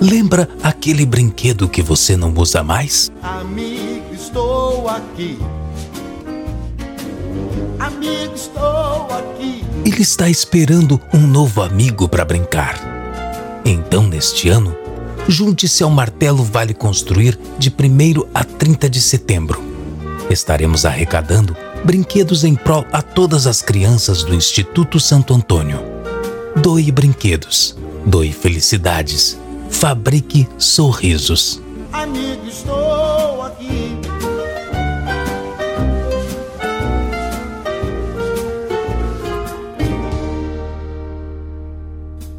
Lembra aquele brinquedo que você não usa mais? Amigo, estou aqui. Amigo, estou aqui. Ele está esperando um novo amigo para brincar. Então, neste ano, junte-se ao Martelo Vale Construir de 1 a 30 de setembro. Estaremos arrecadando brinquedos em prol a todas as crianças do Instituto Santo Antônio. Doe brinquedos, doe felicidades, fabrique sorrisos. Amigo, estou aqui.